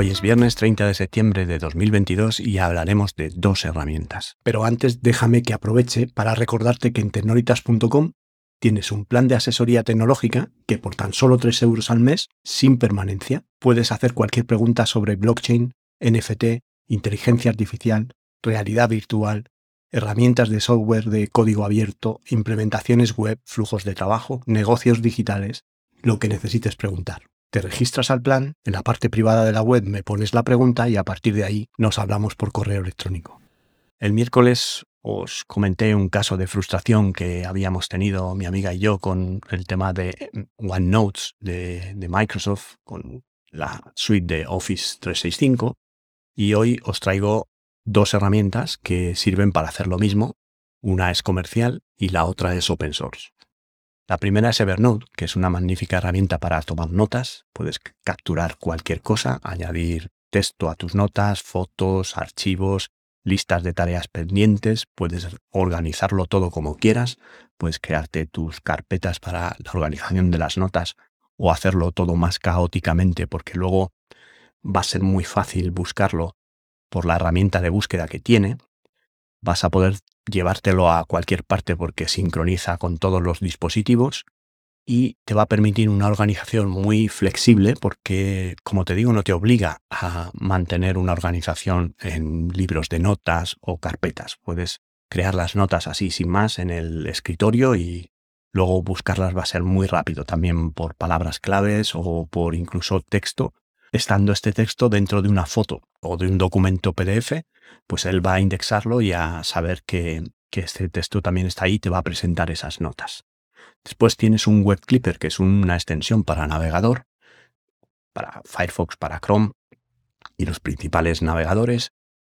Hoy es viernes 30 de septiembre de 2022 y hablaremos de dos herramientas. Pero antes déjame que aproveche para recordarte que en tecnolitas.com tienes un plan de asesoría tecnológica que por tan solo 3 euros al mes, sin permanencia, puedes hacer cualquier pregunta sobre blockchain, NFT, inteligencia artificial, realidad virtual, herramientas de software de código abierto, implementaciones web, flujos de trabajo, negocios digitales, lo que necesites preguntar. Te registras al plan, en la parte privada de la web me pones la pregunta y a partir de ahí nos hablamos por correo electrónico. El miércoles os comenté un caso de frustración que habíamos tenido mi amiga y yo con el tema de OneNote de, de Microsoft, con la suite de Office 365, y hoy os traigo dos herramientas que sirven para hacer lo mismo. Una es comercial y la otra es open source. La primera es Evernote, que es una magnífica herramienta para tomar notas. Puedes capturar cualquier cosa, añadir texto a tus notas, fotos, archivos, listas de tareas pendientes, puedes organizarlo todo como quieras, puedes crearte tus carpetas para la organización de las notas o hacerlo todo más caóticamente porque luego va a ser muy fácil buscarlo por la herramienta de búsqueda que tiene. Vas a poder llevártelo a cualquier parte porque sincroniza con todos los dispositivos y te va a permitir una organización muy flexible porque, como te digo, no te obliga a mantener una organización en libros de notas o carpetas. Puedes crear las notas así sin más en el escritorio y luego buscarlas va a ser muy rápido también por palabras claves o por incluso texto. Estando este texto dentro de una foto o de un documento PDF, pues él va a indexarlo y a saber que, este texto también está ahí y te va a presentar esas notas. Después tienes un Web Clipper, que es una extensión para navegador, para Firefox, para Chrome y los principales navegadores.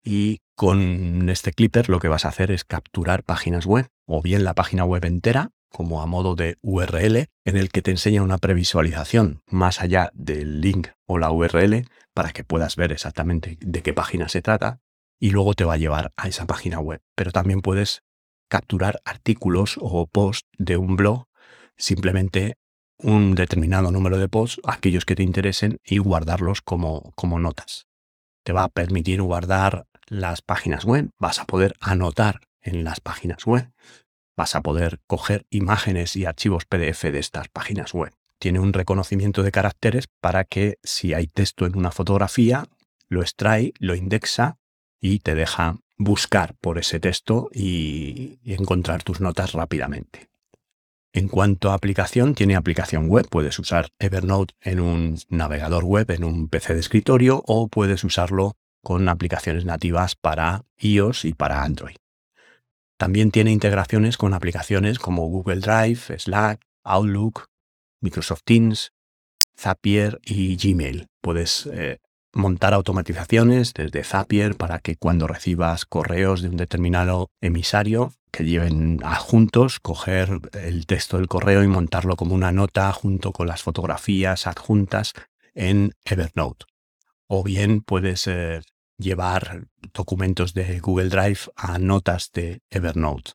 Y con este Clipper lo que vas a hacer es capturar páginas web, o bien la página web entera, como a modo de URL, en el que te enseña una previsualización más allá del link o la URL para que puedas ver exactamente de qué página se trata y luego te va a llevar a esa página web. Pero también puedes capturar artículos o posts de un blog, simplemente un determinado número de posts, aquellos que te interesen, y guardarlos como, como notas. Te va a permitir guardar las páginas web, vas a poder anotar en las páginas web, vas a poder coger imágenes y archivos PDF de estas páginas web. Tiene un reconocimiento de caracteres para que si hay texto en una fotografía, lo extrae, lo indexa y te deja buscar por ese texto y, encontrar tus notas rápidamente. En cuanto a aplicación, tiene aplicación web. Puedes usar Evernote en un navegador web, en un PC de escritorio, o puedes usarlo con aplicaciones nativas para iOS y para Android. También tiene integraciones con aplicaciones como Google Drive, Slack, Outlook, Microsoft Teams, Zapier y Gmail. Puedes eh, montar automatizaciones desde Zapier para que cuando recibas correos de un determinado emisario que lleven adjuntos, coger el texto del correo y montarlo como una nota junto con las fotografías adjuntas en Evernote. O bien puedes eh, llevar documentos de Google Drive a notas de Evernote.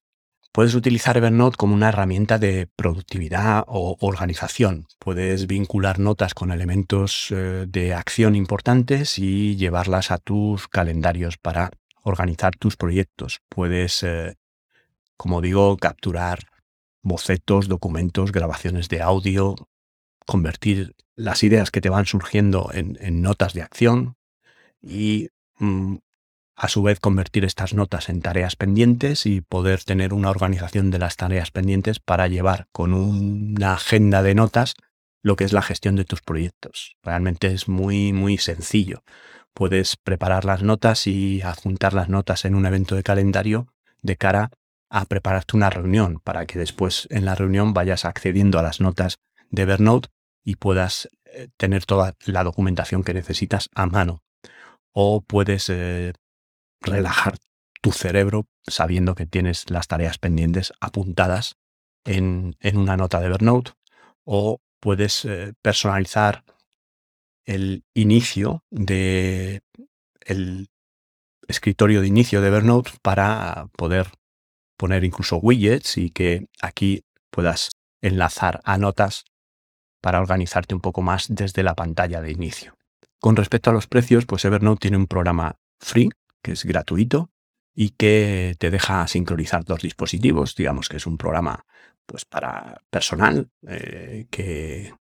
Puedes utilizar Evernote como una herramienta de productividad o organización. Puedes vincular notas con elementos eh, de acción importantes y llevarlas a tus calendarios para organizar tus proyectos. Puedes, eh, como digo, capturar bocetos, documentos, grabaciones de audio, convertir las ideas que te van surgiendo en, notas de acción y a su vez convertir estas notas en tareas pendientes y poder tener una organización de las tareas pendientes para llevar con una agenda de notas lo que es la gestión de tus proyectos. Realmente es muy, muy sencillo. Puedes preparar las notas y adjuntar las notas en un evento de calendario de cara a prepararte una reunión para que después en la reunión vayas accediendo a las notas de Evernote y puedas eh, tener toda la documentación que necesitas a mano o puedes eh, relajar tu cerebro sabiendo que tienes las tareas pendientes apuntadas en, una nota de Evernote o puedes eh, personalizar el inicio de el escritorio de inicio de Evernote para poder poner incluso widgets y que aquí puedas enlazar a notas para organizarte un poco más desde la pantalla de inicio. Con respecto a los precios, pues Evernote tiene un programa free, que es gratuito y que te deja sincronizar dos dispositivos. Digamos que es un programa pues para personal eh, que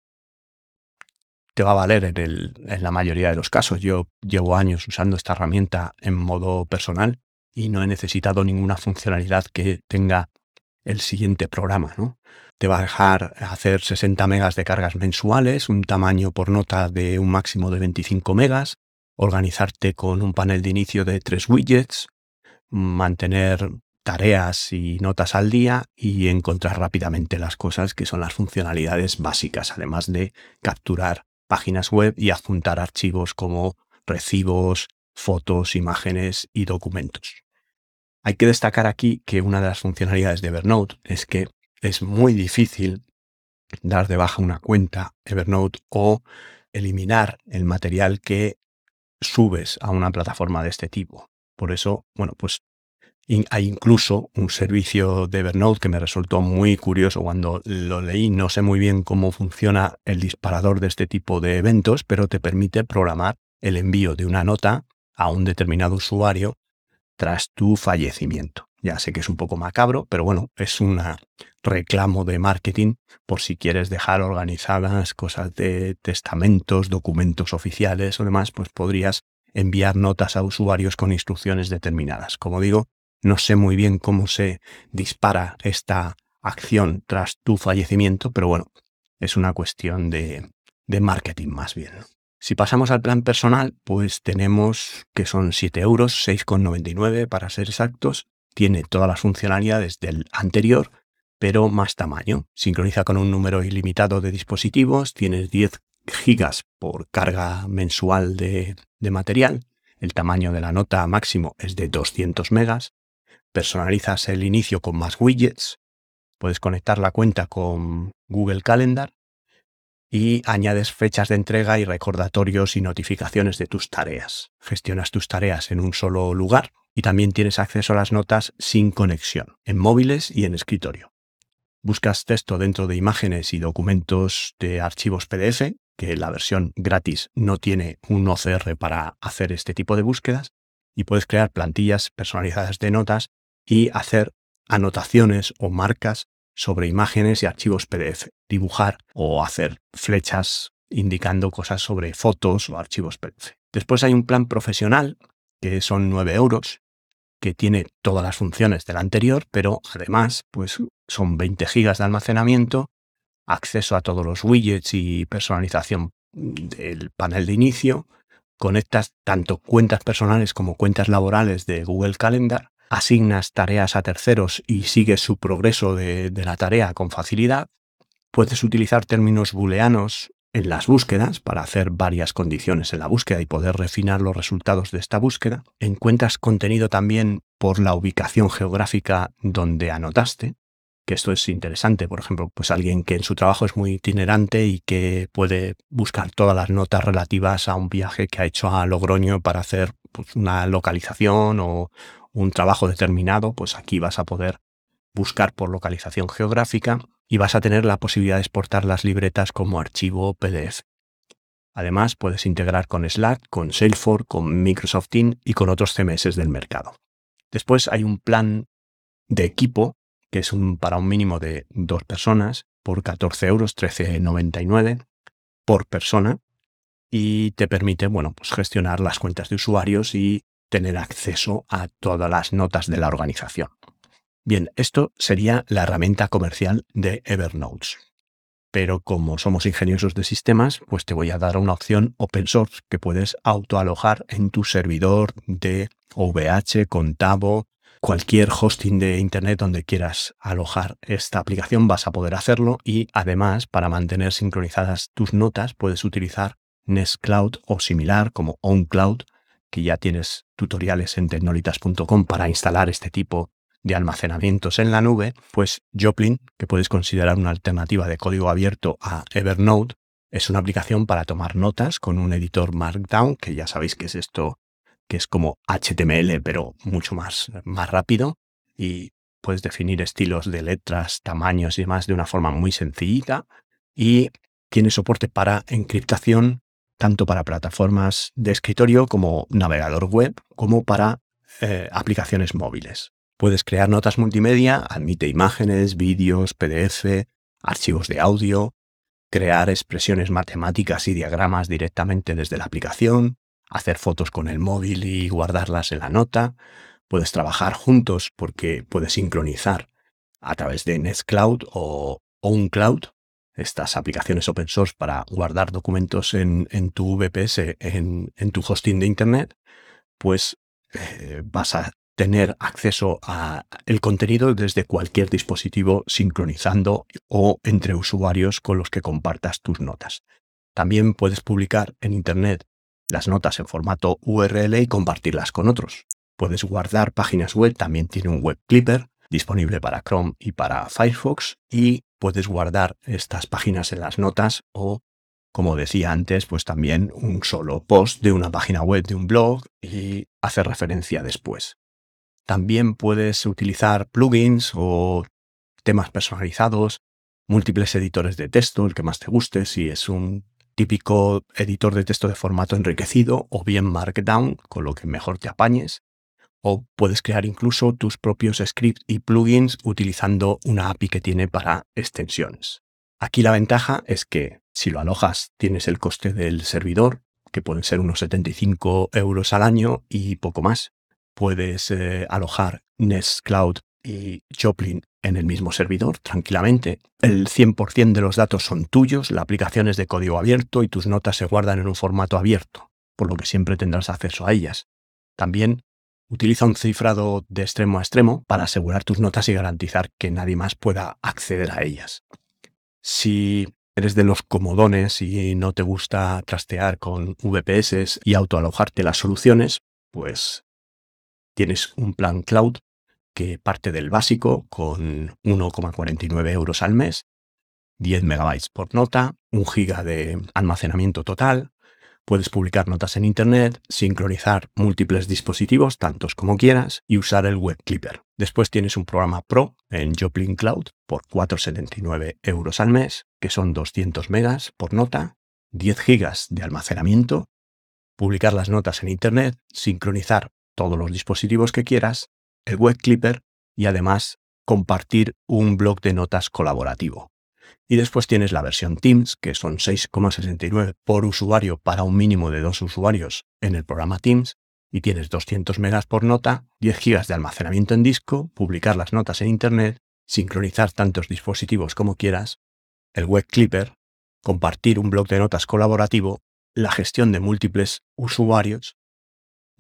te va a valer en, en, la mayoría de los casos. Yo llevo años usando esta herramienta en modo personal y no he necesitado ninguna funcionalidad que tenga el siguiente programa, ¿no? Te va a dejar hacer 60 megas de cargas mensuales, un tamaño por nota de un máximo de 25 megas, organizarte con un panel de inicio de tres widgets, mantener tareas y notas al día y encontrar rápidamente las cosas que son las funcionalidades básicas, además de capturar páginas web y adjuntar archivos como recibos, fotos, imágenes y documentos. Hay que destacar aquí que una de las funcionalidades de Evernote es que es muy difícil dar de baja una cuenta Evernote o eliminar el material que subes a una plataforma de este tipo. Por eso, bueno, pues hay incluso un servicio de Evernote que me resultó muy curioso cuando lo leí. No sé muy bien cómo funciona el disparador de este tipo de eventos, pero te permite programar el envío de una nota a un determinado usuario tras tu fallecimiento. Ya sé que es un poco macabro, pero bueno, es un reclamo de marketing por si quieres dejar organizadas cosas de testamentos, documentos oficiales o demás, pues podrías enviar notas a usuarios con instrucciones determinadas. Como digo, no sé muy bien cómo se dispara esta acción tras tu fallecimiento, pero bueno, es una cuestión de, de marketing más bien. Si pasamos al plan personal, pues tenemos que son 7 euros, 6,99 para ser exactos. Tiene todas las funcionalidades del anterior, pero más tamaño. Sincroniza con un número ilimitado de dispositivos, tienes 10 gigas por carga mensual de, de material. El tamaño de la nota máximo es de 200 megas. Personalizas el inicio con más widgets. Puedes conectar la cuenta con Google Calendar y añades fechas de entrega y recordatorios y notificaciones de tus tareas. Gestionas tus tareas en un solo lugar y también tienes acceso a las notas sin conexión, en móviles y en escritorio. Buscas texto dentro de imágenes y documentos de archivos PDF, que la versión gratis no tiene un OCR para hacer este tipo de búsquedas, y puedes crear plantillas personalizadas de notas y hacer anotaciones o marcas sobre imágenes y archivos PDF, dibujar o hacer flechas indicando cosas sobre fotos o archivos PDF. Después hay un plan profesional, que son 9 euros, que tiene todas las funciones del anterior, pero además pues, son 20 gigas de almacenamiento, acceso a todos los widgets y personalización del panel de inicio, conectas tanto cuentas personales como cuentas laborales de Google Calendar asignas tareas a terceros y sigues su progreso de, la tarea con facilidad. Puedes utilizar términos booleanos en las búsquedas para hacer varias condiciones en la búsqueda y poder refinar los resultados de esta búsqueda. Encuentras contenido también por la ubicación geográfica donde anotaste, que esto es interesante. Por ejemplo, pues alguien que en su trabajo es muy itinerante y que puede buscar todas las notas relativas a un viaje que ha hecho a Logroño para hacer pues, una localización o, un trabajo determinado, pues aquí vas a poder buscar por localización geográfica y vas a tener la posibilidad de exportar las libretas como archivo PDF. Además, puedes integrar con Slack, con Salesforce, con Microsoft Teams y con otros CMS del mercado. Después hay un plan de equipo, que es para un mínimo de dos personas, por 14 euros, 13,99 por persona, y te permite, bueno, pues gestionar las cuentas de usuarios y tener acceso a todas las notas de la organización. Bien, esto sería la herramienta comercial de Evernote. Pero como somos ingeniosos de sistemas, pues te voy a dar una opción open source que puedes autoalojar en tu servidor de OVH, Contavo, cualquier hosting de Internet donde quieras alojar esta aplicación vas a poder hacerlo y además para mantener sincronizadas tus notas puedes utilizar Nextcloud o similar como OnCloud que ya tienes tutoriales en tecnolitas.com para instalar este tipo de almacenamientos en la nube, pues Joplin, que puedes considerar una alternativa de código abierto a Evernote, es una aplicación para tomar notas con un editor Markdown, que ya sabéis que es esto, que es como HTML, pero mucho más, más rápido. Y puedes definir estilos de letras, tamaños y demás de una forma muy sencillita. Y tiene soporte para encriptación tanto para plataformas de escritorio como navegador web, como para eh, aplicaciones móviles. Puedes crear notas multimedia, admite imágenes, vídeos, PDF, archivos de audio, crear expresiones matemáticas y diagramas directamente desde la aplicación, hacer fotos con el móvil y guardarlas en la nota. Puedes trabajar juntos porque puedes sincronizar a través de Nextcloud o OwnCloud, estas aplicaciones open source para guardar documentos en, tu VPS, en, tu hosting de Internet, pues eh, vas a tener acceso a el contenido desde cualquier dispositivo sincronizando o entre usuarios con los que compartas tus notas. También puedes publicar en Internet las notas en formato URL y compartirlas con otros. Puedes guardar páginas web, también tiene un web clipper disponible para Chrome y para Firefox y puedes guardar estas páginas en las notas o, como decía antes, pues también un solo post de una página web de un blog y hacer referencia después. También puedes utilizar plugins o temas personalizados, múltiples editores de texto, el que más te guste, si es un típico editor de texto de formato enriquecido o bien Markdown, con lo que mejor te apañes. O puedes crear incluso tus propios scripts y plugins utilizando una API que tiene para extensiones. Aquí la ventaja es que si lo alojas tienes el coste del servidor, que pueden ser unos 75 euros al año y poco más puedes eh, alojar Nextcloud y Joplin en el mismo servidor tranquilamente. El 100% de los datos son tuyos, la aplicación es de código abierto y tus notas se guardan en un formato abierto, por lo que siempre tendrás acceso a ellas. También utiliza un cifrado de extremo a extremo para asegurar tus notas y garantizar que nadie más pueda acceder a ellas. Si eres de los comodones y no te gusta trastear con VPS y autoalojarte las soluciones, pues tienes un plan cloud que parte del básico con 1,49 euros al mes, 10 megabytes por nota, 1 giga de almacenamiento total, puedes publicar notas en Internet, sincronizar múltiples dispositivos, tantos como quieras, y usar el Web Clipper. Después tienes un programa Pro en Joplin Cloud por 4,79 euros al mes, que son 200 megas por nota, 10 gigas de almacenamiento, publicar las notas en Internet, sincronizar todos los dispositivos que quieras, el Web Clipper y además compartir un blog de notas colaborativo. Y después tienes la versión Teams, que son 6,69 por usuario para un mínimo de dos usuarios en el programa Teams, y tienes 200 megas por nota, 10 gigas de almacenamiento en disco, publicar las notas en Internet, sincronizar tantos dispositivos como quieras, el Web Clipper, compartir un blog de notas colaborativo, la gestión de múltiples usuarios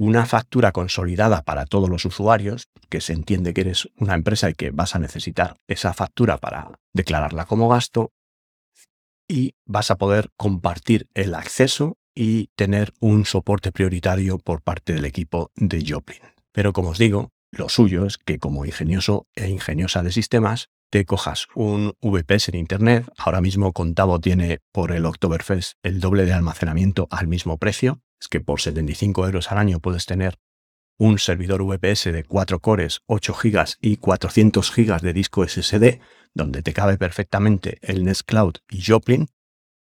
una factura consolidada para todos los usuarios, que se entiende que eres una empresa y que vas a necesitar esa factura para declararla como gasto, y vas a poder compartir el acceso y tener un soporte prioritario por parte del equipo de Joplin. Pero como os digo, lo suyo es que como ingenioso e ingeniosa de sistemas, te cojas un VPS en Internet. Ahora mismo Contavo tiene por el Oktoberfest el doble de almacenamiento al mismo precio es que por 75 euros al año puedes tener un servidor VPS de 4 cores, 8 GB y 400 GB de disco SSD, donde te cabe perfectamente el Nextcloud y Joplin,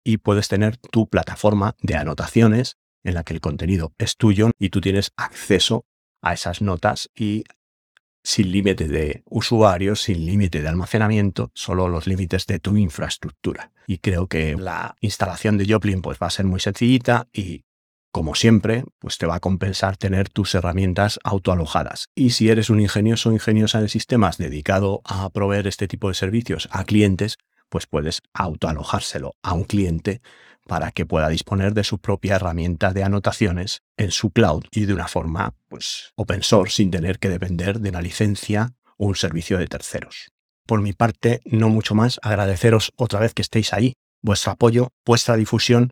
y puedes tener tu plataforma de anotaciones en la que el contenido es tuyo y tú tienes acceso a esas notas y sin límite de usuarios, sin límite de almacenamiento, solo los límites de tu infraestructura. Y creo que la instalación de Joplin pues, va a ser muy sencillita y como siempre, pues te va a compensar tener tus herramientas autoalojadas. Y si eres un ingenioso o ingeniosa de sistemas dedicado a proveer este tipo de servicios a clientes, pues puedes autoalojárselo a un cliente para que pueda disponer de su propia herramienta de anotaciones en su cloud y de una forma pues open source sin tener que depender de una licencia o un servicio de terceros. Por mi parte, no mucho más, agradeceros otra vez que estéis ahí, vuestro apoyo, vuestra difusión